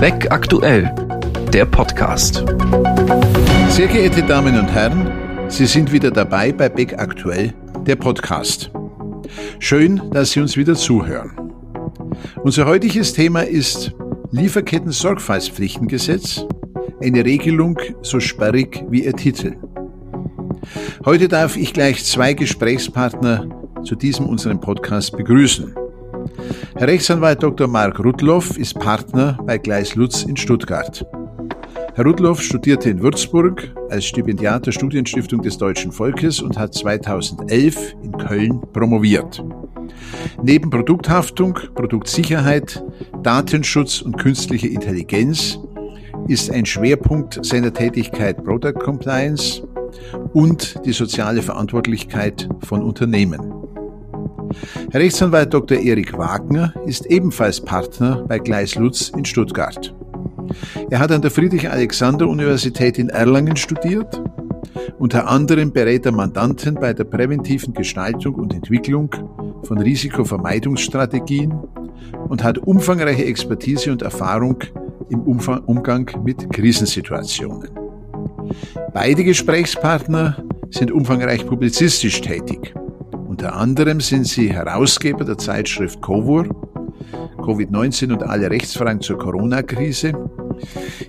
Beck aktuell, der Podcast. Sehr geehrte Damen und Herren, Sie sind wieder dabei bei Beck aktuell, der Podcast. Schön, dass Sie uns wieder zuhören. Unser heutiges Thema ist Lieferketten-Sorgfaltspflichtengesetz, eine Regelung so sperrig wie ihr Titel. Heute darf ich gleich zwei Gesprächspartner zu diesem unserem Podcast begrüßen. Herr Rechtsanwalt Dr. Mark Rudloff ist Partner bei Gleis Lutz in Stuttgart. Herr Rudloff studierte in Würzburg als Stipendiat der Studienstiftung des deutschen Volkes und hat 2011 in Köln promoviert. Neben Produkthaftung, Produktsicherheit, Datenschutz und künstliche Intelligenz ist ein Schwerpunkt seiner Tätigkeit Product Compliance und die soziale Verantwortlichkeit von Unternehmen. Herr Rechtsanwalt Dr. Erik Wagner ist ebenfalls Partner bei Gleis Lutz in Stuttgart. Er hat an der Friedrich-Alexander-Universität in Erlangen studiert. Unter anderem berät er Mandanten bei der präventiven Gestaltung und Entwicklung von Risikovermeidungsstrategien und hat umfangreiche Expertise und Erfahrung im Umgang mit Krisensituationen. Beide Gesprächspartner sind umfangreich publizistisch tätig. Unter anderem sind sie Herausgeber der Zeitschrift Covur, Covid-19 und alle Rechtsfragen zur Corona-Krise,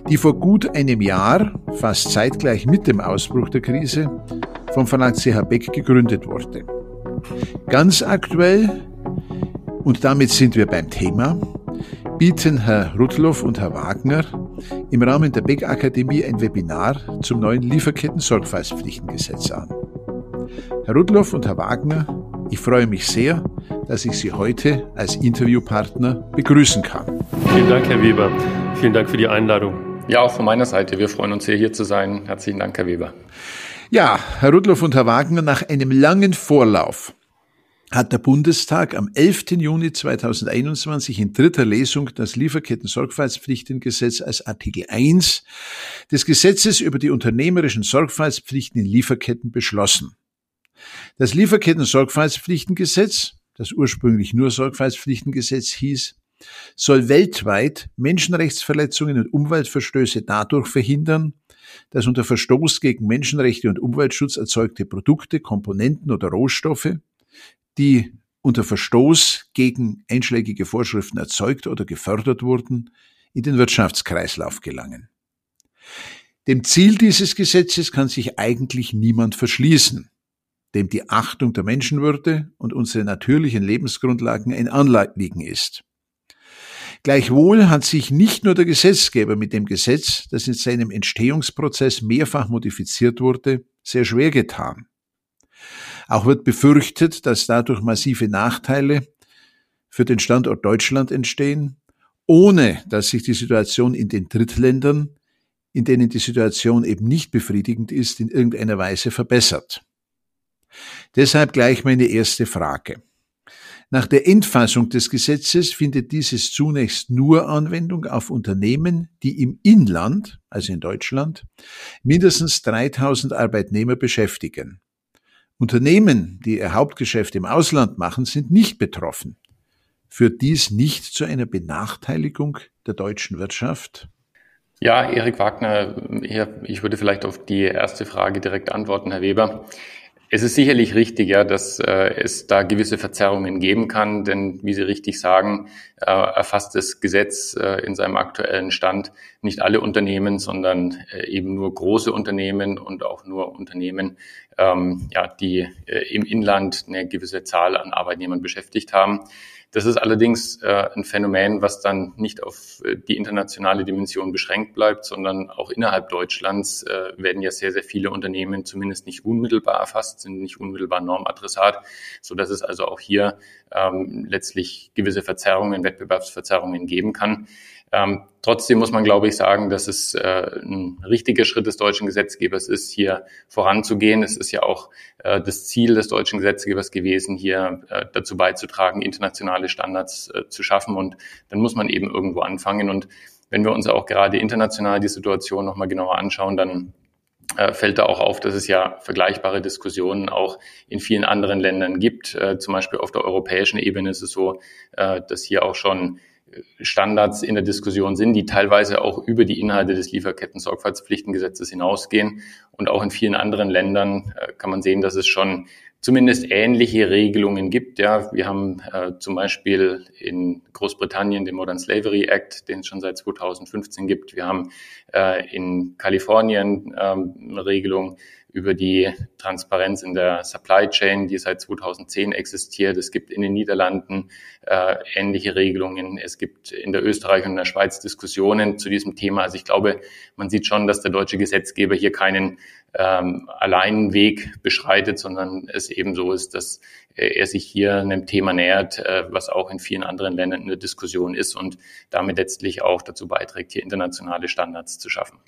die vor gut einem Jahr, fast zeitgleich mit dem Ausbruch der Krise, vom Verlag CH Beck gegründet wurde. Ganz aktuell, und damit sind wir beim Thema, bieten Herr Rudloff und Herr Wagner im Rahmen der Beck Akademie ein Webinar zum neuen Lieferketten-Sorgfaltspflichtengesetz an. Herr Rudloff und Herr Wagner, ich freue mich sehr, dass ich Sie heute als Interviewpartner begrüßen kann. Vielen Dank, Herr Weber. Vielen Dank für die Einladung. Ja, auch von meiner Seite. Wir freuen uns sehr, hier zu sein. Herzlichen Dank, Herr Weber. Ja, Herr Rudloff und Herr Wagner, nach einem langen Vorlauf hat der Bundestag am 11. Juni 2021 in dritter Lesung das Lieferketten-Sorgfaltspflichtengesetz als Artikel 1 des Gesetzes über die unternehmerischen Sorgfaltspflichten in Lieferketten beschlossen. Das Lieferketten-Sorgfaltspflichtengesetz, das ursprünglich nur Sorgfaltspflichtengesetz hieß, soll weltweit Menschenrechtsverletzungen und Umweltverstöße dadurch verhindern, dass unter Verstoß gegen Menschenrechte und Umweltschutz erzeugte Produkte, Komponenten oder Rohstoffe die unter Verstoß gegen einschlägige Vorschriften erzeugt oder gefördert wurden, in den Wirtschaftskreislauf gelangen. Dem Ziel dieses Gesetzes kann sich eigentlich niemand verschließen, dem die Achtung der Menschenwürde und unsere natürlichen Lebensgrundlagen ein Anliegen ist. Gleichwohl hat sich nicht nur der Gesetzgeber mit dem Gesetz, das in seinem Entstehungsprozess mehrfach modifiziert wurde, sehr schwer getan. Auch wird befürchtet, dass dadurch massive Nachteile für den Standort Deutschland entstehen, ohne dass sich die Situation in den Drittländern, in denen die Situation eben nicht befriedigend ist, in irgendeiner Weise verbessert. Deshalb gleich meine erste Frage. Nach der Endfassung des Gesetzes findet dieses zunächst nur Anwendung auf Unternehmen, die im Inland, also in Deutschland, mindestens 3000 Arbeitnehmer beschäftigen. Unternehmen, die ihr Hauptgeschäft im Ausland machen, sind nicht betroffen. Führt dies nicht zu einer Benachteiligung der deutschen Wirtschaft? Ja, Erik Wagner, ich würde vielleicht auf die erste Frage direkt antworten, Herr Weber. Es ist sicherlich richtig, ja, dass äh, es da gewisse Verzerrungen geben kann, denn wie Sie richtig sagen, äh, erfasst das Gesetz äh, in seinem aktuellen Stand nicht alle Unternehmen, sondern äh, eben nur große Unternehmen und auch nur Unternehmen, ähm, ja, die äh, im Inland eine gewisse Zahl an Arbeitnehmern beschäftigt haben. Das ist allerdings äh, ein Phänomen, was dann nicht auf äh, die internationale Dimension beschränkt bleibt, sondern auch innerhalb Deutschlands äh, werden ja sehr, sehr viele Unternehmen zumindest nicht unmittelbar erfasst, sind nicht unmittelbar Normadressat, so dass es also auch hier ähm, letztlich gewisse Verzerrungen, Wettbewerbsverzerrungen geben kann. Ähm, trotzdem muss man, glaube ich, sagen, dass es äh, ein richtiger Schritt des deutschen Gesetzgebers ist, hier voranzugehen. Es ist ja auch äh, das Ziel des deutschen Gesetzgebers gewesen, hier äh, dazu beizutragen, internationale Standards äh, zu schaffen. Und dann muss man eben irgendwo anfangen. Und wenn wir uns auch gerade international die Situation nochmal genauer anschauen, dann äh, fällt da auch auf, dass es ja vergleichbare Diskussionen auch in vielen anderen Ländern gibt. Äh, zum Beispiel auf der europäischen Ebene ist es so, dass hier auch schon Standards in der Diskussion sind, die teilweise auch über die Inhalte des Lieferketten-Sorgfaltspflichtengesetzes hinausgehen. Und auch in vielen anderen Ländern äh, kann man sehen, dass es schon zumindest ähnliche Regelungen gibt. Ja, wir haben äh, zum Beispiel in Großbritannien den Modern Slavery Act, den es schon seit 2015 gibt. Wir haben äh, in Kalifornien ähm, eine Regelung über die Transparenz in der Supply Chain, die seit 2010 existiert. Es gibt in den Niederlanden äh, ähnliche Regelungen. Es gibt in der Österreich und in der Schweiz Diskussionen zu diesem Thema. Also ich glaube, man sieht schon, dass der deutsche Gesetzgeber hier keinen ähm, alleinen Weg beschreitet, sondern es eben so ist, dass er sich hier einem Thema nähert, äh, was auch in vielen anderen Ländern in der Diskussion ist und damit letztlich auch dazu beiträgt, hier internationale Standards zu schaffen.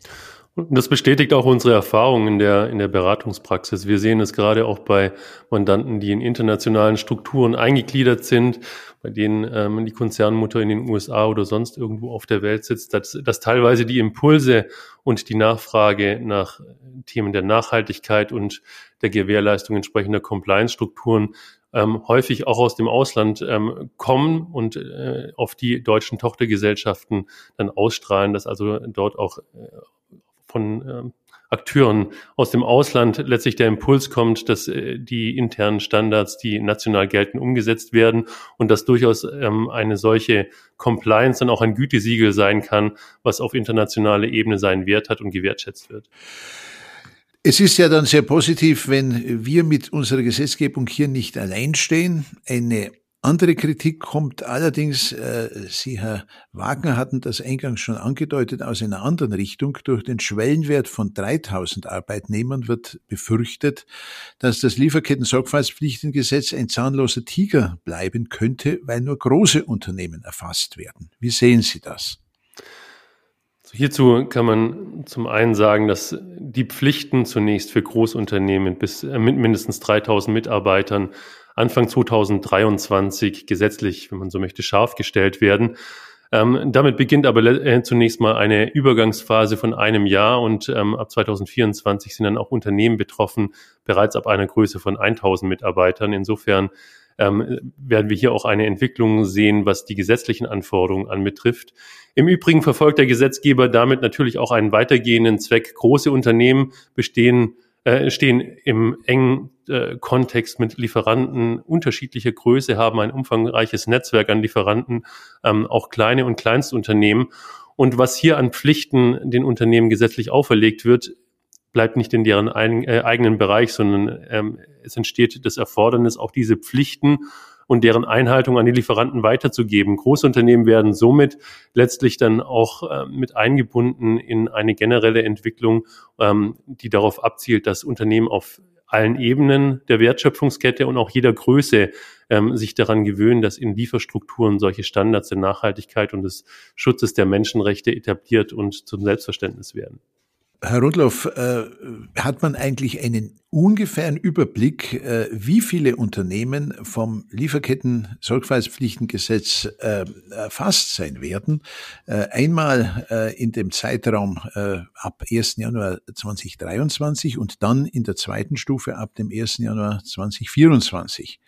Und das bestätigt auch unsere Erfahrung in der, in der Beratungspraxis. Wir sehen es gerade auch bei Mandanten, die in internationalen Strukturen eingegliedert sind, bei denen ähm, die Konzernmutter in den USA oder sonst irgendwo auf der Welt sitzt, dass, dass teilweise die Impulse und die Nachfrage nach Themen der Nachhaltigkeit und der Gewährleistung entsprechender Compliance-Strukturen ähm, häufig auch aus dem Ausland ähm, kommen und äh, auf die deutschen Tochtergesellschaften dann ausstrahlen, dass also dort auch äh, von ähm, Akteuren aus dem Ausland letztlich der Impuls kommt, dass äh, die internen Standards, die national gelten, umgesetzt werden und dass durchaus ähm, eine solche Compliance dann auch ein Gütesiegel sein kann, was auf internationaler Ebene seinen Wert hat und gewertschätzt wird. Es ist ja dann sehr positiv, wenn wir mit unserer Gesetzgebung hier nicht allein stehen. Eine andere Kritik kommt allerdings, äh, Sie, Herr Wagner, hatten das eingangs schon angedeutet, aus einer anderen Richtung. Durch den Schwellenwert von 3000 Arbeitnehmern wird befürchtet, dass das Lieferketten-Sorgfaltspflichtengesetz ein zahnloser Tiger bleiben könnte, weil nur große Unternehmen erfasst werden. Wie sehen Sie das? Hierzu kann man zum einen sagen, dass die Pflichten zunächst für Großunternehmen bis äh, mit mindestens 3000 Mitarbeitern Anfang 2023 gesetzlich, wenn man so möchte, scharf gestellt werden. Ähm, damit beginnt aber äh, zunächst mal eine Übergangsphase von einem Jahr und ähm, ab 2024 sind dann auch Unternehmen betroffen, bereits ab einer Größe von 1000 Mitarbeitern. Insofern ähm, werden wir hier auch eine Entwicklung sehen, was die gesetzlichen Anforderungen anbetrifft. Im Übrigen verfolgt der Gesetzgeber damit natürlich auch einen weitergehenden Zweck. Große Unternehmen bestehen äh, stehen im engen äh, Kontext mit Lieferanten unterschiedlicher Größe, haben ein umfangreiches Netzwerk an Lieferanten, ähm, auch kleine und Kleinstunternehmen. Und was hier an Pflichten den Unternehmen gesetzlich auferlegt wird, bleibt nicht in deren ein, äh, eigenen Bereich, sondern ähm, es entsteht das Erfordernis, auch diese Pflichten und deren Einhaltung an die Lieferanten weiterzugeben. Großunternehmen werden somit letztlich dann auch äh, mit eingebunden in eine generelle Entwicklung, ähm, die darauf abzielt, dass Unternehmen auf allen Ebenen der Wertschöpfungskette und auch jeder Größe ähm, sich daran gewöhnen, dass in Lieferstrukturen solche Standards der Nachhaltigkeit und des Schutzes der Menschenrechte etabliert und zum Selbstverständnis werden. Herr Rudloff, äh, hat man eigentlich einen ungefähren Überblick, äh, wie viele Unternehmen vom Lieferketten-Sorgfaltspflichtengesetz äh, erfasst sein werden? Äh, einmal äh, in dem Zeitraum äh, ab 1. Januar 2023 und dann in der zweiten Stufe ab dem 1. Januar 2024.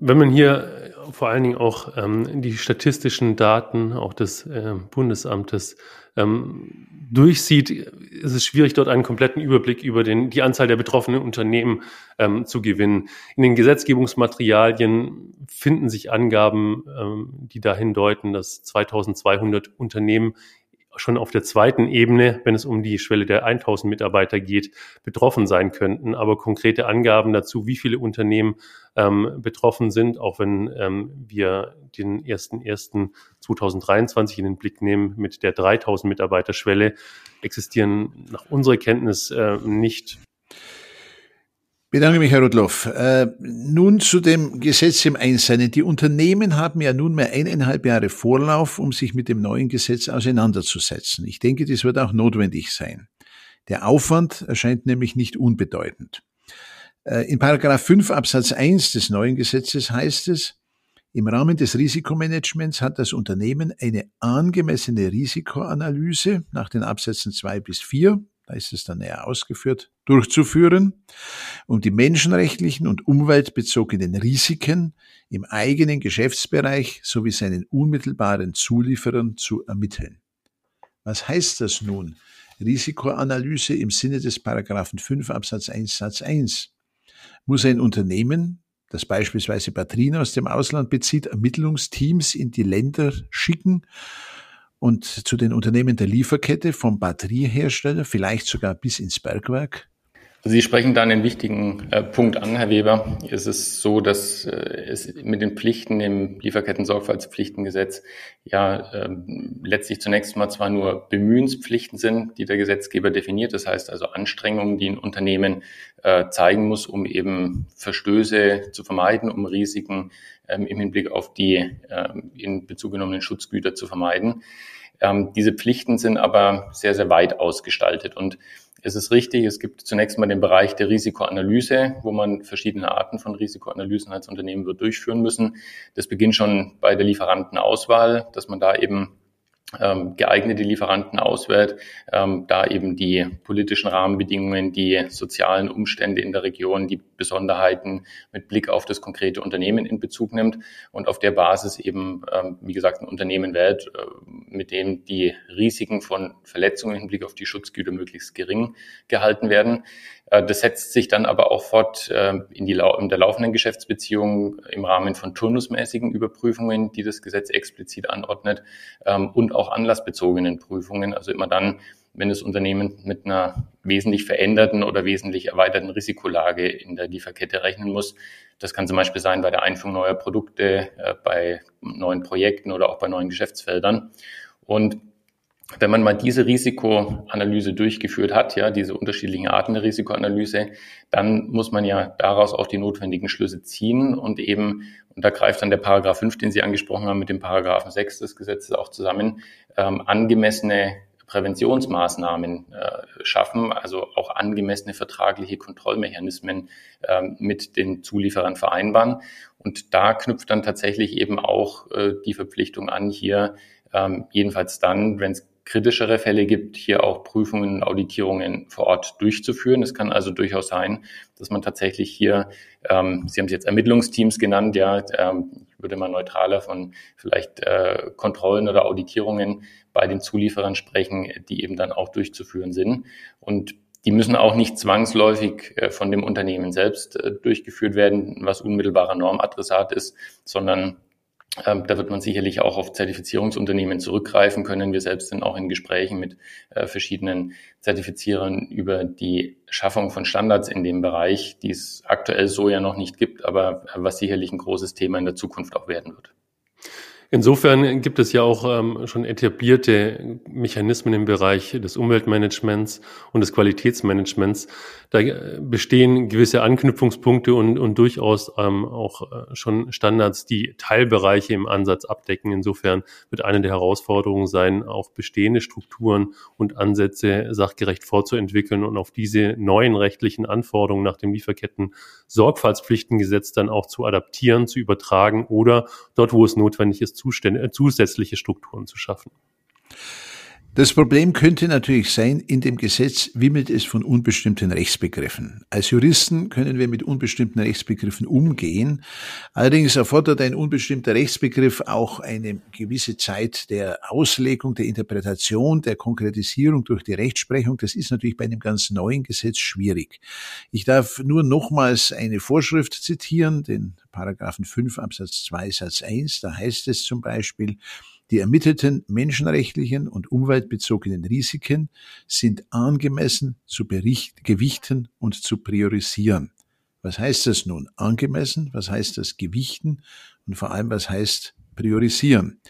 Wenn man hier vor allen Dingen auch ähm, die statistischen Daten auch des Bundesamtes ähm, durchsieht, ist es schwierig, dort einen kompletten Überblick über den, die Anzahl der betroffenen Unternehmen ähm, zu gewinnen. In den Gesetzgebungsmaterialien finden sich Angaben, ähm, die dahin deuten, dass 2200 Unternehmen schon auf der zweiten Ebene, wenn es um die Schwelle der 1000 Mitarbeiter geht, betroffen sein könnten. Aber konkrete Angaben dazu, wie viele Unternehmen ähm, betroffen sind, auch wenn ähm, wir den 1.1.2023 in den Blick nehmen mit der 3000 Mitarbeiter Schwelle, existieren nach unserer Kenntnis äh, nicht. Bedanke mich, Herr Rudloff. Äh, nun zu dem Gesetz im Einzelnen. Die Unternehmen haben ja nunmehr eineinhalb Jahre Vorlauf, um sich mit dem neuen Gesetz auseinanderzusetzen. Ich denke, das wird auch notwendig sein. Der Aufwand erscheint nämlich nicht unbedeutend. Äh, in Paragraph 5 Absatz 1 des neuen Gesetzes heißt es, im Rahmen des Risikomanagements hat das Unternehmen eine angemessene Risikoanalyse nach den Absätzen 2 bis 4 da ist es dann näher ausgeführt, durchzuführen, um die menschenrechtlichen und umweltbezogenen Risiken im eigenen Geschäftsbereich sowie seinen unmittelbaren Zulieferern zu ermitteln. Was heißt das nun? Risikoanalyse im Sinne des Paragraphen 5 Absatz 1 Satz 1. Muss ein Unternehmen, das beispielsweise Batterien aus dem Ausland bezieht, Ermittlungsteams in die Länder schicken und zu den Unternehmen der Lieferkette vom Batteriehersteller, vielleicht sogar bis ins Bergwerk? Sie sprechen da einen wichtigen äh, Punkt an, Herr Weber. Es ist so, dass äh, es mit den Pflichten im Lieferketten-Sorgfaltspflichtengesetz ja äh, letztlich zunächst mal zwar nur Bemühenspflichten sind, die der Gesetzgeber definiert. Das heißt also Anstrengungen, die ein Unternehmen äh, zeigen muss, um eben Verstöße zu vermeiden, um Risiken ähm, im Hinblick auf die ähm, in Bezug genommenen Schutzgüter zu vermeiden. Ähm, diese Pflichten sind aber sehr, sehr weit ausgestaltet und es ist richtig, es gibt zunächst mal den Bereich der Risikoanalyse, wo man verschiedene Arten von Risikoanalysen als Unternehmen wird durchführen müssen. Das beginnt schon bei der Lieferantenauswahl, dass man da eben ähm, geeignete Lieferanten auswählt, ähm, da eben die politischen Rahmenbedingungen, die sozialen Umstände in der Region, die Besonderheiten mit Blick auf das konkrete Unternehmen in Bezug nimmt und auf der Basis eben, ähm, wie gesagt, ein Unternehmen wählt, äh, mit dem die Risiken von Verletzungen im Blick auf die Schutzgüter möglichst gering gehalten werden. Äh, das setzt sich dann aber auch fort äh, in, die, in der laufenden Geschäftsbeziehung im Rahmen von turnusmäßigen Überprüfungen, die das Gesetz explizit anordnet, ähm, und auch anlassbezogenen Prüfungen. Also immer dann, wenn das Unternehmen mit einer wesentlich veränderten oder wesentlich erweiterten Risikolage in der Lieferkette rechnen muss. Das kann zum Beispiel sein bei der Einführung neuer Produkte, äh, bei neuen Projekten oder auch bei neuen Geschäftsfeldern. Und wenn man mal diese Risikoanalyse durchgeführt hat, ja, diese unterschiedlichen Arten der Risikoanalyse, dann muss man ja daraus auch die notwendigen Schlüsse ziehen und eben, und da greift dann der Paragraph 5, den Sie angesprochen haben, mit dem Paragraphen 6 des Gesetzes auch zusammen, ähm, angemessene Präventionsmaßnahmen äh, schaffen, also auch angemessene vertragliche Kontrollmechanismen äh, mit den Zulieferern vereinbaren. Und da knüpft dann tatsächlich eben auch äh, die Verpflichtung an, hier ähm, jedenfalls dann, wenn es kritischere Fälle gibt, hier auch Prüfungen und Auditierungen vor Ort durchzuführen. Es kann also durchaus sein, dass man tatsächlich hier, ähm, Sie haben es jetzt Ermittlungsteams genannt, ja, ähm, ich würde mal neutraler von vielleicht äh, Kontrollen oder Auditierungen bei den Zulieferern sprechen, die eben dann auch durchzuführen sind. Und die müssen auch nicht zwangsläufig äh, von dem Unternehmen selbst äh, durchgeführt werden, was unmittelbarer Normadressat ist, sondern ähm, da wird man sicherlich auch auf Zertifizierungsunternehmen zurückgreifen können. Wir selbst sind auch in Gesprächen mit äh, verschiedenen Zertifizierern über die Schaffung von Standards in dem Bereich, die es aktuell so ja noch nicht gibt, aber was sicherlich ein großes Thema in der Zukunft auch werden wird. Insofern gibt es ja auch ähm, schon etablierte Mechanismen im Bereich des Umweltmanagements und des Qualitätsmanagements. Da äh, bestehen gewisse Anknüpfungspunkte und, und durchaus ähm, auch äh, schon Standards, die Teilbereiche im Ansatz abdecken. Insofern wird eine der Herausforderungen sein, auch bestehende Strukturen und Ansätze sachgerecht vorzuentwickeln und auf diese neuen rechtlichen Anforderungen nach dem Lieferketten-Sorgfaltspflichtengesetz dann auch zu adaptieren, zu übertragen oder dort, wo es notwendig ist, äh, zusätzliche Strukturen zu schaffen. Das Problem könnte natürlich sein, in dem Gesetz wimmelt es von unbestimmten Rechtsbegriffen. Als Juristen können wir mit unbestimmten Rechtsbegriffen umgehen. Allerdings erfordert ein unbestimmter Rechtsbegriff auch eine gewisse Zeit der Auslegung, der Interpretation, der Konkretisierung durch die Rechtsprechung. Das ist natürlich bei einem ganz neuen Gesetz schwierig. Ich darf nur nochmals eine Vorschrift zitieren, den Paragraphen 5 Absatz 2 Satz 1. Da heißt es zum Beispiel, die ermittelten menschenrechtlichen und umweltbezogenen Risiken sind angemessen zu bericht, gewichten und zu priorisieren. Was heißt das nun? Angemessen? Was heißt das gewichten? Und vor allem, was heißt priorisieren?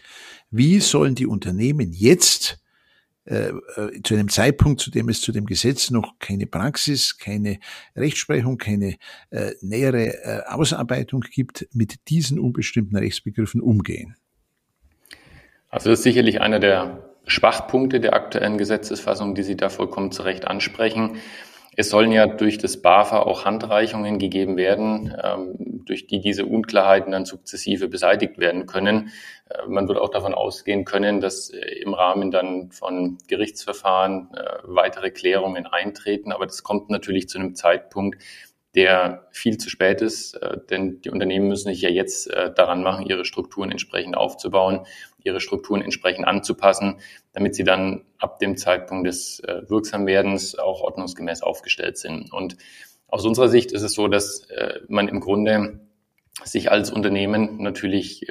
Wie sollen die Unternehmen jetzt äh, äh, zu einem Zeitpunkt, zu dem es zu dem Gesetz noch keine Praxis, keine Rechtsprechung, keine äh, nähere äh, Ausarbeitung gibt, mit diesen unbestimmten Rechtsbegriffen umgehen? Also das ist sicherlich einer der Schwachpunkte der aktuellen Gesetzesfassung, die Sie da vollkommen zu Recht ansprechen. Es sollen ja durch das BAFA auch Handreichungen gegeben werden, ähm, durch die diese Unklarheiten dann sukzessive beseitigt werden können. Äh, man wird auch davon ausgehen können, dass äh, im Rahmen dann von Gerichtsverfahren äh, weitere Klärungen eintreten. Aber das kommt natürlich zu einem Zeitpunkt, der viel zu spät ist, denn die Unternehmen müssen sich ja jetzt daran machen, ihre Strukturen entsprechend aufzubauen, ihre Strukturen entsprechend anzupassen, damit sie dann ab dem Zeitpunkt des äh, Wirksamwerdens auch ordnungsgemäß aufgestellt sind. Und aus unserer Sicht ist es so, dass man im Grunde sich als Unternehmen natürlich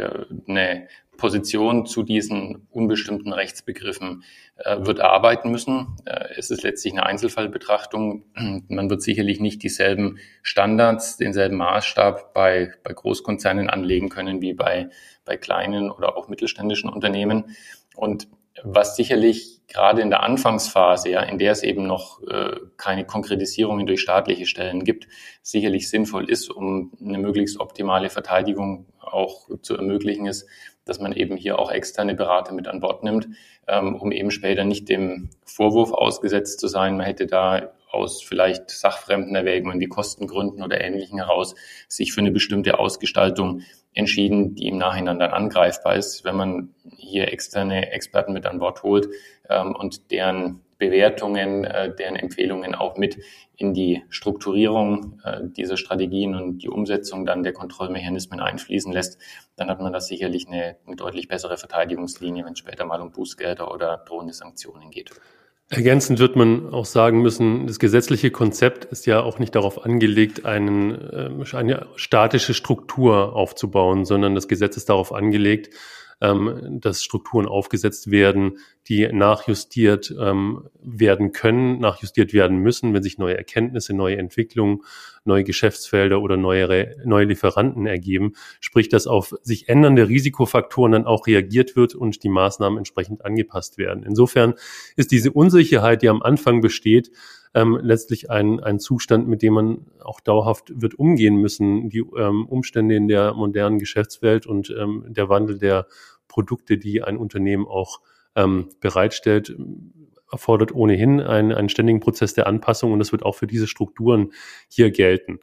eine Position zu diesen unbestimmten Rechtsbegriffen äh, wird erarbeiten müssen. Äh, es ist letztlich eine Einzelfallbetrachtung. Man wird sicherlich nicht dieselben Standards, denselben Maßstab bei, bei Großkonzernen anlegen können wie bei, bei kleinen oder auch mittelständischen Unternehmen. Und was sicherlich gerade in der Anfangsphase, ja, in der es eben noch äh, keine Konkretisierungen durch staatliche Stellen gibt, sicherlich sinnvoll ist, um eine möglichst optimale Verteidigung auch zu ermöglichen, ist, dass man eben hier auch externe Berater mit an Bord nimmt, ähm, um eben später nicht dem Vorwurf ausgesetzt zu sein, man hätte da aus vielleicht sachfremden Erwägungen wie Kostengründen oder Ähnlichen heraus sich für eine bestimmte Ausgestaltung entschieden, die im Nachhinein dann angreifbar ist, wenn man hier externe Experten mit an Bord holt ähm, und deren Bewertungen, äh, deren Empfehlungen auch mit in die Strukturierung äh, dieser Strategien und die Umsetzung dann der Kontrollmechanismen einfließen lässt, dann hat man da sicherlich eine, eine deutlich bessere Verteidigungslinie, wenn es später mal um Bußgelder oder drohende Sanktionen geht. Ergänzend wird man auch sagen müssen, das gesetzliche Konzept ist ja auch nicht darauf angelegt, einen, äh, eine statische Struktur aufzubauen, sondern das Gesetz ist darauf angelegt, ähm, dass Strukturen aufgesetzt werden, die nachjustiert ähm, werden können, nachjustiert werden müssen, wenn sich neue Erkenntnisse, neue Entwicklungen, neue Geschäftsfelder oder neue, neue Lieferanten ergeben. Sprich, dass auf sich ändernde Risikofaktoren dann auch reagiert wird und die Maßnahmen entsprechend angepasst werden. Insofern ist diese Unsicherheit, die am Anfang besteht, ähm, letztlich ein, ein Zustand, mit dem man auch dauerhaft wird umgehen müssen. Die ähm, Umstände in der modernen Geschäftswelt und ähm, der Wandel der Produkte, die ein Unternehmen auch ähm, bereitstellt, erfordert ohnehin einen, einen ständigen Prozess der Anpassung und das wird auch für diese Strukturen hier gelten.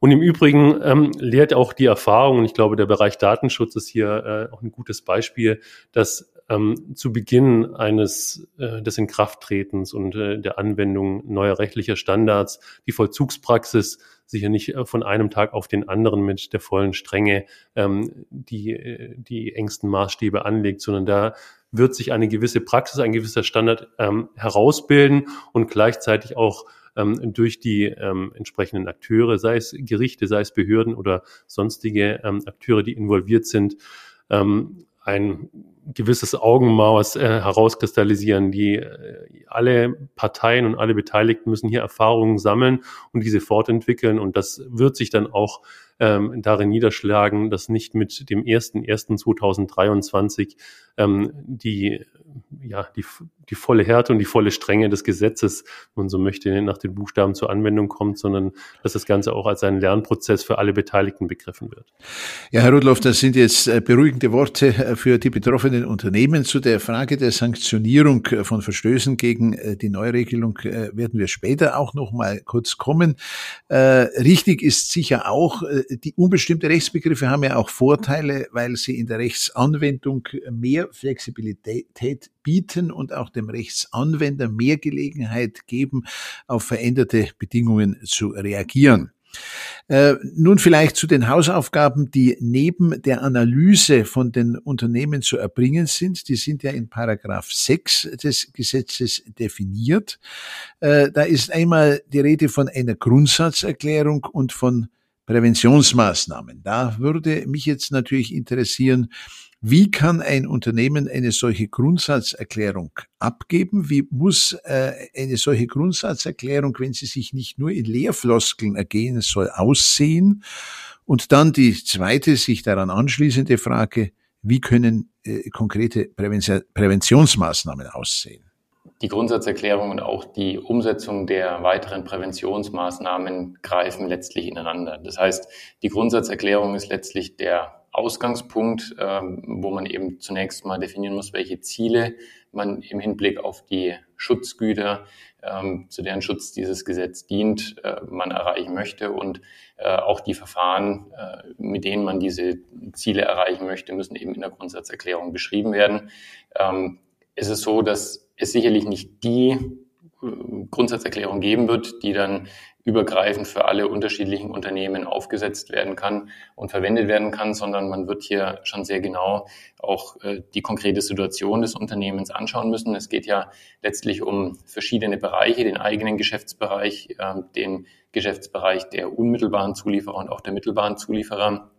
Und im Übrigen ähm, lehrt auch die Erfahrung, und ich glaube, der Bereich Datenschutz ist hier äh, auch ein gutes Beispiel, dass ähm, zu Beginn eines äh, des Inkrafttretens und äh, der Anwendung neuer rechtlicher Standards die Vollzugspraxis sicher nicht äh, von einem Tag auf den anderen mit der vollen Strenge ähm, die, äh, die engsten Maßstäbe anlegt, sondern da wird sich eine gewisse Praxis, ein gewisser Standard ähm, herausbilden und gleichzeitig auch ähm, durch die ähm, entsprechenden Akteure, sei es Gerichte, sei es Behörden oder sonstige ähm, Akteure, die involviert sind, ähm, ein gewisses Augenmaß äh, herauskristallisieren. Die äh, alle Parteien und alle Beteiligten müssen hier Erfahrungen sammeln und diese fortentwickeln. Und das wird sich dann auch ähm, darin niederschlagen, dass nicht mit dem 1.1.2023 ähm, die ja, die, die volle Härte und die volle Strenge des Gesetzes, wenn man so möchte, nach den Buchstaben zur Anwendung kommt, sondern dass das Ganze auch als ein Lernprozess für alle Beteiligten begriffen wird. Ja, Herr Rudloff, das sind jetzt äh, beruhigende Worte äh, für die betroffenen Unternehmen. Zu der Frage der Sanktionierung äh, von Verstößen gegen die Neuregelung werden wir später auch noch mal kurz kommen. Richtig ist sicher auch, die unbestimmte Rechtsbegriffe haben ja auch Vorteile, weil sie in der Rechtsanwendung mehr Flexibilität bieten und auch dem Rechtsanwender mehr Gelegenheit geben, auf veränderte Bedingungen zu reagieren. Äh, nun vielleicht zu den Hausaufgaben, die neben der Analyse von den Unternehmen zu erbringen sind. Die sind ja in Paragraph 6 des Gesetzes definiert. Äh, da ist einmal die Rede von einer Grundsatzerklärung und von Präventionsmaßnahmen. Da würde mich jetzt natürlich interessieren, wie kann ein Unternehmen eine solche Grundsatzerklärung abgeben? Wie muss äh, eine solche Grundsatzerklärung, wenn sie sich nicht nur in Leerfloskeln ergehen soll, aussehen? Und dann die zweite, sich daran anschließende Frage, wie können äh, konkrete Präventionsmaßnahmen aussehen? Die Grundsatzerklärung und auch die Umsetzung der weiteren Präventionsmaßnahmen greifen letztlich ineinander. Das heißt, die Grundsatzerklärung ist letztlich der Ausgangspunkt, ähm, wo man eben zunächst mal definieren muss, welche Ziele man im Hinblick auf die Schutzgüter ähm, zu deren Schutz dieses Gesetz dient, äh, man erreichen möchte. Und äh, auch die Verfahren, äh, mit denen man diese Ziele erreichen möchte, müssen eben in der Grundsatzerklärung beschrieben werden. Ähm, es ist so, dass es sicherlich nicht die äh, Grundsatzerklärung geben wird, die dann übergreifend für alle unterschiedlichen Unternehmen aufgesetzt werden kann und verwendet werden kann, sondern man wird hier schon sehr genau auch äh, die konkrete Situation des Unternehmens anschauen müssen. Es geht ja letztlich um verschiedene Bereiche, den eigenen Geschäftsbereich, äh, den Geschäftsbereich der unmittelbaren Zulieferer und auch der mittelbaren Zulieferer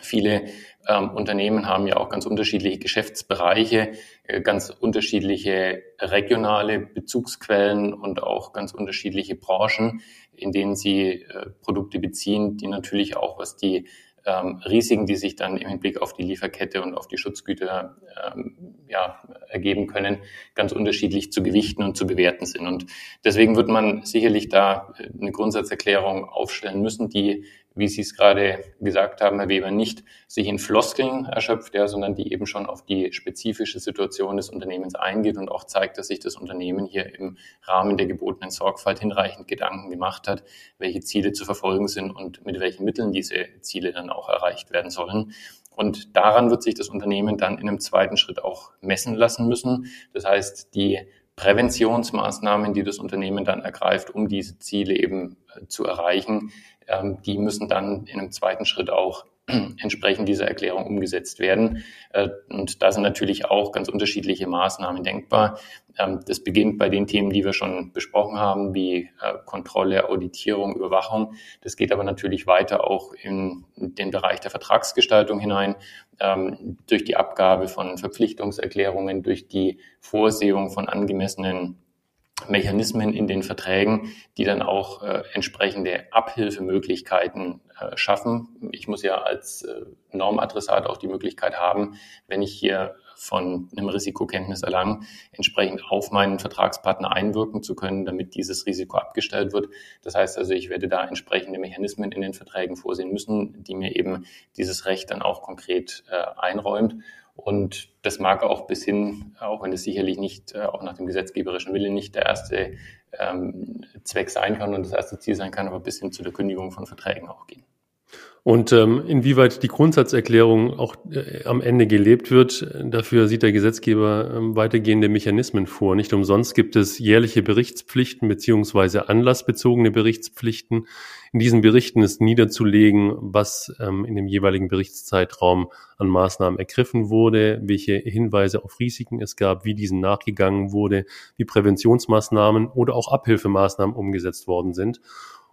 Viele ähm, Unternehmen haben ja auch ganz unterschiedliche Geschäftsbereiche, äh, ganz unterschiedliche regionale Bezugsquellen und auch ganz unterschiedliche Branchen, in denen sie äh, Produkte beziehen, die natürlich auch, was die ähm, Risiken, die sich dann im Hinblick auf die Lieferkette und auf die Schutzgüter ähm, ja, ergeben können, ganz unterschiedlich zu gewichten und zu bewerten sind. Und deswegen wird man sicherlich da äh, eine Grundsatzerklärung aufstellen müssen, die wie Sie es gerade gesagt haben, Herr Weber, nicht sich in Floskeln erschöpft, ja, sondern die eben schon auf die spezifische Situation des Unternehmens eingeht und auch zeigt, dass sich das Unternehmen hier im Rahmen der gebotenen Sorgfalt hinreichend Gedanken gemacht hat, welche Ziele zu verfolgen sind und mit welchen Mitteln diese Ziele dann auch erreicht werden sollen. Und daran wird sich das Unternehmen dann in einem zweiten Schritt auch messen lassen müssen. Das heißt, die Präventionsmaßnahmen, die das Unternehmen dann ergreift, um diese Ziele eben äh, zu erreichen, ähm, die müssen dann in einem zweiten Schritt auch entsprechend dieser Erklärung umgesetzt werden. Äh, und da sind natürlich auch ganz unterschiedliche Maßnahmen denkbar. Ähm, das beginnt bei den Themen, die wir schon besprochen haben, wie äh, Kontrolle, Auditierung, Überwachung. Das geht aber natürlich weiter auch in den Bereich der Vertragsgestaltung hinein, ähm, durch die Abgabe von Verpflichtungserklärungen, durch die Vorsehung von angemessenen Mechanismen in den Verträgen, die dann auch äh, entsprechende Abhilfemöglichkeiten äh, schaffen. Ich muss ja als äh, Normadressat auch die Möglichkeit haben, wenn ich hier von einem Risikokenntnis erlangen, entsprechend auf meinen Vertragspartner einwirken zu können, damit dieses Risiko abgestellt wird. Das heißt also, ich werde da entsprechende Mechanismen in den Verträgen vorsehen müssen, die mir eben dieses Recht dann auch konkret äh, einräumt. Und das mag auch bis hin, auch wenn es sicherlich nicht, äh, auch nach dem gesetzgeberischen Willen nicht der erste ähm, Zweck sein kann und das erste Ziel sein kann, aber bis hin zu der Kündigung von Verträgen auch gehen. Und ähm, inwieweit die Grundsatzerklärung auch äh, am Ende gelebt wird, dafür sieht der Gesetzgeber ähm, weitergehende Mechanismen vor. Nicht umsonst gibt es jährliche Berichtspflichten beziehungsweise anlassbezogene Berichtspflichten. In diesen Berichten ist niederzulegen, was ähm, in dem jeweiligen Berichtszeitraum an Maßnahmen ergriffen wurde, welche Hinweise auf Risiken es gab, wie diesen nachgegangen wurde, wie Präventionsmaßnahmen oder auch Abhilfemaßnahmen umgesetzt worden sind.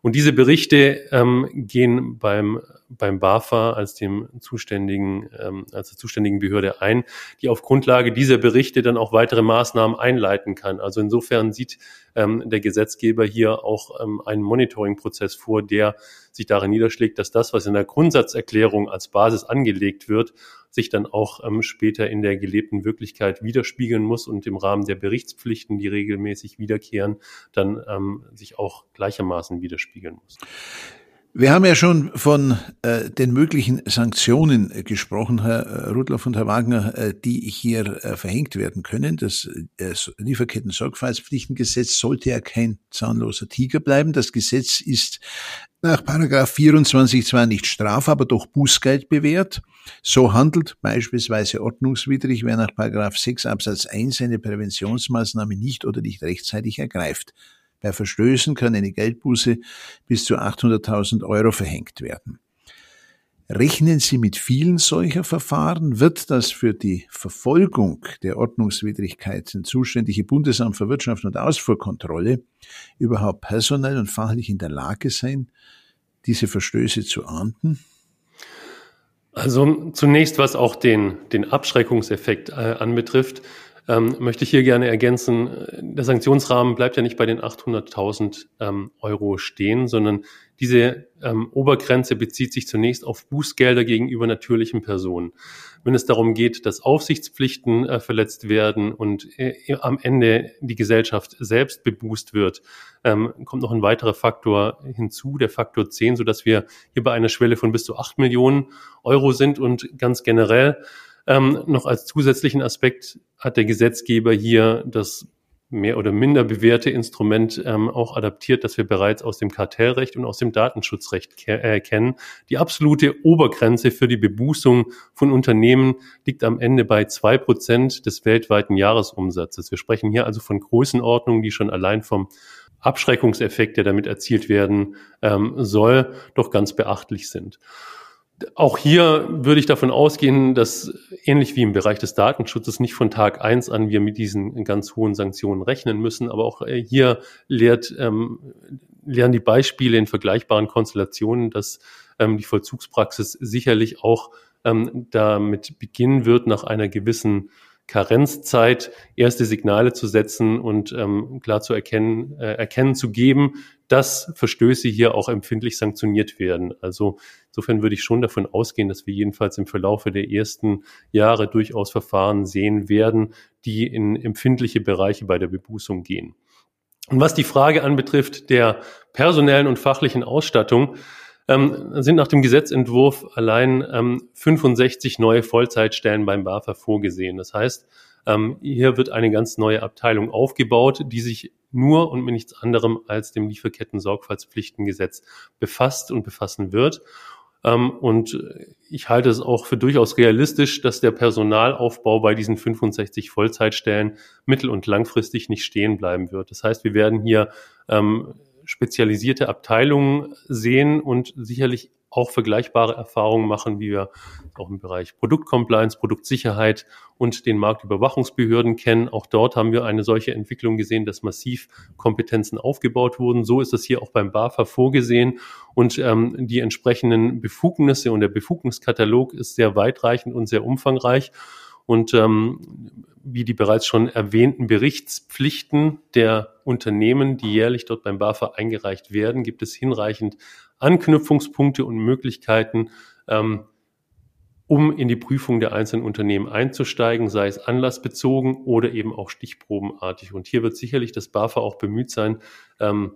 Und diese Berichte ähm, gehen beim, beim BAFA als dem zuständigen, ähm, als der zuständigen Behörde ein, die auf Grundlage dieser Berichte dann auch weitere Maßnahmen einleiten kann. Also insofern sieht ähm, der Gesetzgeber hier auch ähm, einen Monitoring-Prozess vor, der sich darin niederschlägt, dass das, was in der Grundsatzerklärung als Basis angelegt wird, sich dann auch ähm, später in der gelebten Wirklichkeit widerspiegeln muss und im Rahmen der Berichtspflichten, die regelmäßig wiederkehren, dann ähm, sich auch gleichermaßen widerspiegeln muss. Wir haben ja schon von äh, den möglichen Sanktionen äh, gesprochen, Herr äh, Rudloff und Herr Wagner, äh, die hier äh, verhängt werden können. Das äh, Lieferketten-Sorgfaltspflichtengesetz sollte ja kein zahnloser Tiger bleiben. Das Gesetz ist nach Paragraph 24 zwar nicht straf, aber doch Bußgeld bewährt. So handelt beispielsweise ordnungswidrig, wer nach Paragraph 6 Absatz 1 eine Präventionsmaßnahme nicht oder nicht rechtzeitig ergreift. Bei Verstößen kann eine Geldbuße bis zu 800.000 Euro verhängt werden. Rechnen Sie mit vielen solcher Verfahren? Wird das für die Verfolgung der Ordnungswidrigkeiten zuständige Bundesamt für Wirtschaft und Ausfuhrkontrolle überhaupt personell und fachlich in der Lage sein, diese Verstöße zu ahnden? Also zunächst, was auch den, den Abschreckungseffekt äh, anbetrifft, ähm, möchte ich hier gerne ergänzen, der Sanktionsrahmen bleibt ja nicht bei den 800.000 ähm, Euro stehen, sondern diese ähm, Obergrenze bezieht sich zunächst auf Bußgelder gegenüber natürlichen Personen. Wenn es darum geht, dass Aufsichtspflichten äh, verletzt werden und äh, am Ende die Gesellschaft selbst bebußt wird, ähm, kommt noch ein weiterer Faktor hinzu, der Faktor 10, sodass wir hier bei einer Schwelle von bis zu 8 Millionen Euro sind und ganz generell ähm, noch als zusätzlichen Aspekt hat der Gesetzgeber hier das mehr oder minder bewährte Instrument ähm, auch adaptiert, das wir bereits aus dem Kartellrecht und aus dem Datenschutzrecht ke äh, kennen. Die absolute Obergrenze für die Bebußung von Unternehmen liegt am Ende bei zwei Prozent des weltweiten Jahresumsatzes. Wir sprechen hier also von Größenordnungen, die schon allein vom Abschreckungseffekt, der damit erzielt werden ähm, soll, doch ganz beachtlich sind. Auch hier würde ich davon ausgehen, dass ähnlich wie im Bereich des Datenschutzes nicht von Tag eins an wir mit diesen ganz hohen Sanktionen rechnen müssen. Aber auch äh, hier lehrt, ähm, lernen die Beispiele in vergleichbaren Konstellationen, dass ähm, die Vollzugspraxis sicherlich auch ähm, damit beginnen wird, nach einer gewissen Karenzzeit erste Signale zu setzen und ähm, klar zu erkennen, äh, erkennen zu geben, dass Verstöße hier auch empfindlich sanktioniert werden. Also insofern würde ich schon davon ausgehen, dass wir jedenfalls im Verlaufe der ersten Jahre durchaus Verfahren sehen werden, die in empfindliche Bereiche bei der Bebußung gehen. Und was die Frage anbetrifft der personellen und fachlichen Ausstattung, ähm, sind nach dem Gesetzentwurf allein ähm, 65 neue Vollzeitstellen beim BAFA vorgesehen. Das heißt, ähm, hier wird eine ganz neue Abteilung aufgebaut, die sich nur und mit nichts anderem als dem Lieferketten-Sorgfaltspflichtengesetz befasst und befassen wird. Ähm, und ich halte es auch für durchaus realistisch, dass der Personalaufbau bei diesen 65 Vollzeitstellen mittel- und langfristig nicht stehen bleiben wird. Das heißt, wir werden hier ähm, spezialisierte Abteilungen sehen und sicherlich auch vergleichbare Erfahrungen machen, wie wir auch im Bereich Produktcompliance, Produktsicherheit und den Marktüberwachungsbehörden kennen. Auch dort haben wir eine solche Entwicklung gesehen, dass massiv Kompetenzen aufgebaut wurden. So ist es hier auch beim BAFA vorgesehen und ähm, die entsprechenden Befugnisse und der Befugniskatalog ist sehr weitreichend und sehr umfangreich. Und ähm, wie die bereits schon erwähnten Berichtspflichten der Unternehmen, die jährlich dort beim BAFA eingereicht werden, gibt es hinreichend Anknüpfungspunkte und Möglichkeiten, ähm, um in die Prüfung der einzelnen Unternehmen einzusteigen, sei es anlassbezogen oder eben auch stichprobenartig. Und hier wird sicherlich das BAFA auch bemüht sein, ähm,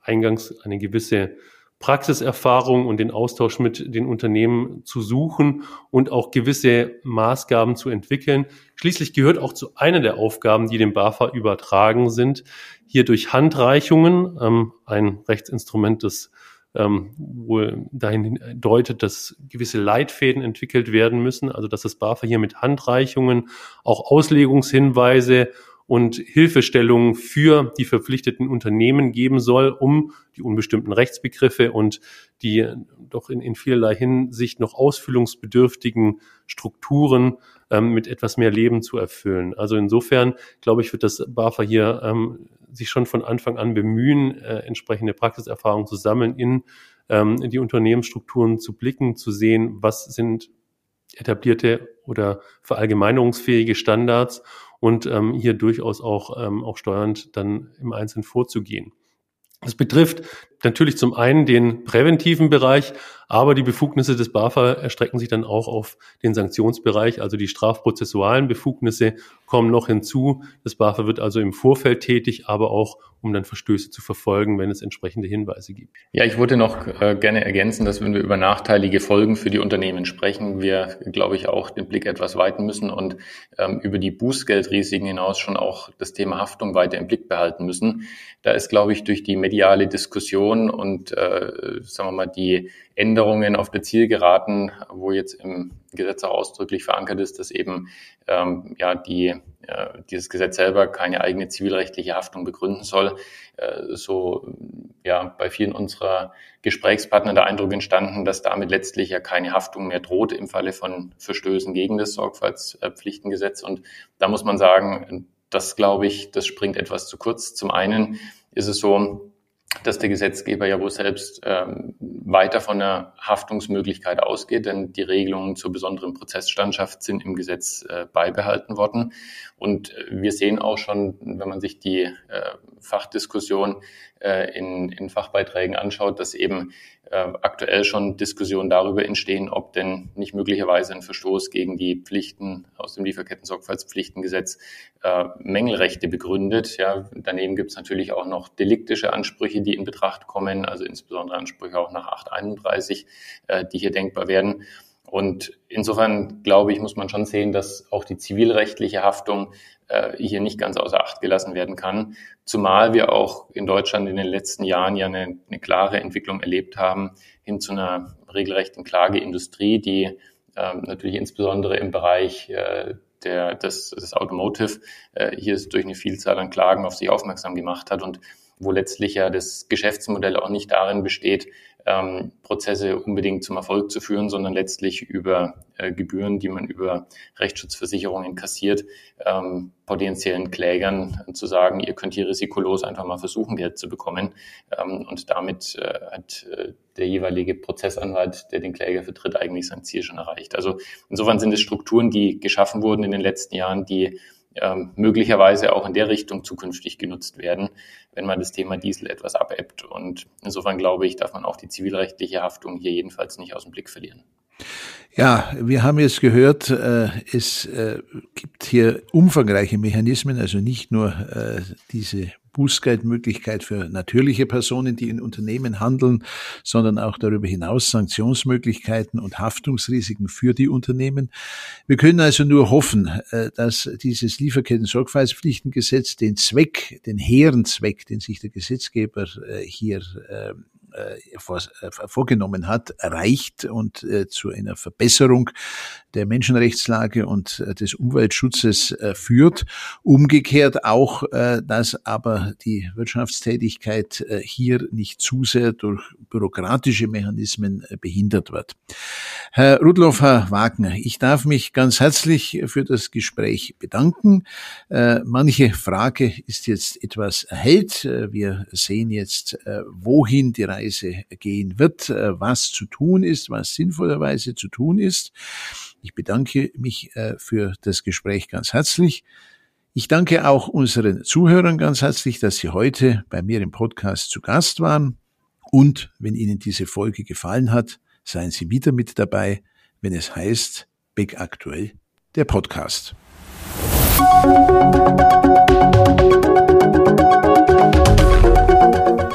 eingangs eine gewisse Praxiserfahrung und den Austausch mit den Unternehmen zu suchen und auch gewisse Maßgaben zu entwickeln. Schließlich gehört auch zu einer der Aufgaben, die dem BAFA übertragen sind, hier durch Handreichungen, ähm, ein Rechtsinstrument, das ähm, wohl dahin deutet, dass gewisse Leitfäden entwickelt werden müssen, also dass das BAFA hier mit Handreichungen auch Auslegungshinweise und Hilfestellungen für die verpflichteten Unternehmen geben soll, um die unbestimmten Rechtsbegriffe und die doch in, in vielerlei Hinsicht noch ausfüllungsbedürftigen Strukturen ähm, mit etwas mehr Leben zu erfüllen. Also insofern, glaube ich, wird das BAFA hier ähm, sich schon von Anfang an bemühen, äh, entsprechende Praxiserfahrungen zu sammeln, in, ähm, in die Unternehmensstrukturen zu blicken, zu sehen, was sind etablierte oder verallgemeinerungsfähige Standards und ähm, hier durchaus auch, ähm, auch steuernd dann im Einzelnen vorzugehen. Das betrifft natürlich zum einen den präventiven Bereich, aber die Befugnisse des BAFA erstrecken sich dann auch auf den Sanktionsbereich, also die strafprozessualen Befugnisse kommen noch hinzu. Das BAFA wird also im Vorfeld tätig, aber auch um dann Verstöße zu verfolgen, wenn es entsprechende Hinweise gibt. Ja, ich wollte noch äh, gerne ergänzen, dass wenn wir über nachteilige Folgen für die Unternehmen sprechen, wir, glaube ich, auch den Blick etwas weiten müssen und ähm, über die Bußgeldrisiken hinaus schon auch das Thema Haftung weiter im Blick behalten müssen. Da ist, glaube ich, durch die mediale Diskussion und, äh, sagen wir mal, die Änderungen auf der Zielgeraden, wo jetzt im Gesetz auch ausdrücklich verankert ist, dass eben ähm, ja die äh, dieses Gesetz selber keine eigene zivilrechtliche Haftung begründen soll. Äh, so ja bei vielen unserer Gesprächspartner der Eindruck entstanden, dass damit letztlich ja keine Haftung mehr droht im Falle von Verstößen gegen das Sorgfaltspflichtengesetz. Und da muss man sagen, das glaube ich, das springt etwas zu kurz. Zum einen ist es so, dass der Gesetzgeber ja wohl selbst ähm, weiter von der Haftungsmöglichkeit ausgeht, denn die Regelungen zur besonderen Prozessstandschaft sind im Gesetz äh, beibehalten worden. Und äh, wir sehen auch schon, wenn man sich die äh, Fachdiskussion äh, in, in Fachbeiträgen anschaut, dass eben aktuell schon Diskussionen darüber entstehen, ob denn nicht möglicherweise ein Verstoß gegen die Pflichten aus dem Lieferketten-Sorgfaltspflichtengesetz äh, Mängelrechte begründet. Ja, daneben gibt es natürlich auch noch deliktische Ansprüche, die in Betracht kommen, also insbesondere Ansprüche auch nach 831, äh, die hier denkbar werden. Und insofern glaube ich, muss man schon sehen, dass auch die zivilrechtliche Haftung äh, hier nicht ganz außer Acht gelassen werden kann. Zumal wir auch in Deutschland in den letzten Jahren ja eine, eine klare Entwicklung erlebt haben hin zu einer regelrechten Klageindustrie, die äh, natürlich insbesondere im Bereich äh, der, des, des Automotive äh, hier durch eine Vielzahl an Klagen auf sich aufmerksam gemacht hat und wo letztlich ja das Geschäftsmodell auch nicht darin besteht, ähm, Prozesse unbedingt zum Erfolg zu führen, sondern letztlich über äh, Gebühren, die man über Rechtsschutzversicherungen kassiert, ähm, potenziellen Klägern zu sagen, ihr könnt hier risikolos einfach mal versuchen, Geld zu bekommen. Ähm, und damit äh, hat äh, der jeweilige Prozessanwalt, der den Kläger vertritt, eigentlich sein Ziel schon erreicht. Also insofern sind es Strukturen, die geschaffen wurden in den letzten Jahren, die ähm, möglicherweise auch in der Richtung zukünftig genutzt werden, wenn man das Thema Diesel etwas abebbt. Und insofern glaube ich, darf man auch die zivilrechtliche Haftung hier jedenfalls nicht aus dem Blick verlieren. Ja, wir haben jetzt gehört, äh, es äh, gibt hier umfangreiche Mechanismen, also nicht nur äh, diese Bußgeldmöglichkeit für natürliche Personen, die in Unternehmen handeln, sondern auch darüber hinaus Sanktionsmöglichkeiten und Haftungsrisiken für die Unternehmen. Wir können also nur hoffen, dass dieses Lieferketten-Sorgfaltspflichtengesetz den Zweck, den hehren Zweck, den sich der Gesetzgeber hier äh, äh, vorgenommen hat, erreicht und äh, zu einer Verbesserung der Menschenrechtslage und des Umweltschutzes führt. Umgekehrt auch, dass aber die Wirtschaftstätigkeit hier nicht zu sehr durch bürokratische Mechanismen behindert wird. Herr Rudlofer Wagner, ich darf mich ganz herzlich für das Gespräch bedanken. Manche Frage ist jetzt etwas erhellt. Wir sehen jetzt, wohin die Reise Weise gehen wird, äh, was zu tun ist, was sinnvollerweise zu tun ist. Ich bedanke mich äh, für das Gespräch ganz herzlich. Ich danke auch unseren Zuhörern ganz herzlich, dass Sie heute bei mir im Podcast zu Gast waren. Und wenn Ihnen diese Folge gefallen hat, seien Sie wieder mit dabei, wenn es heißt Big Aktuell, der Podcast.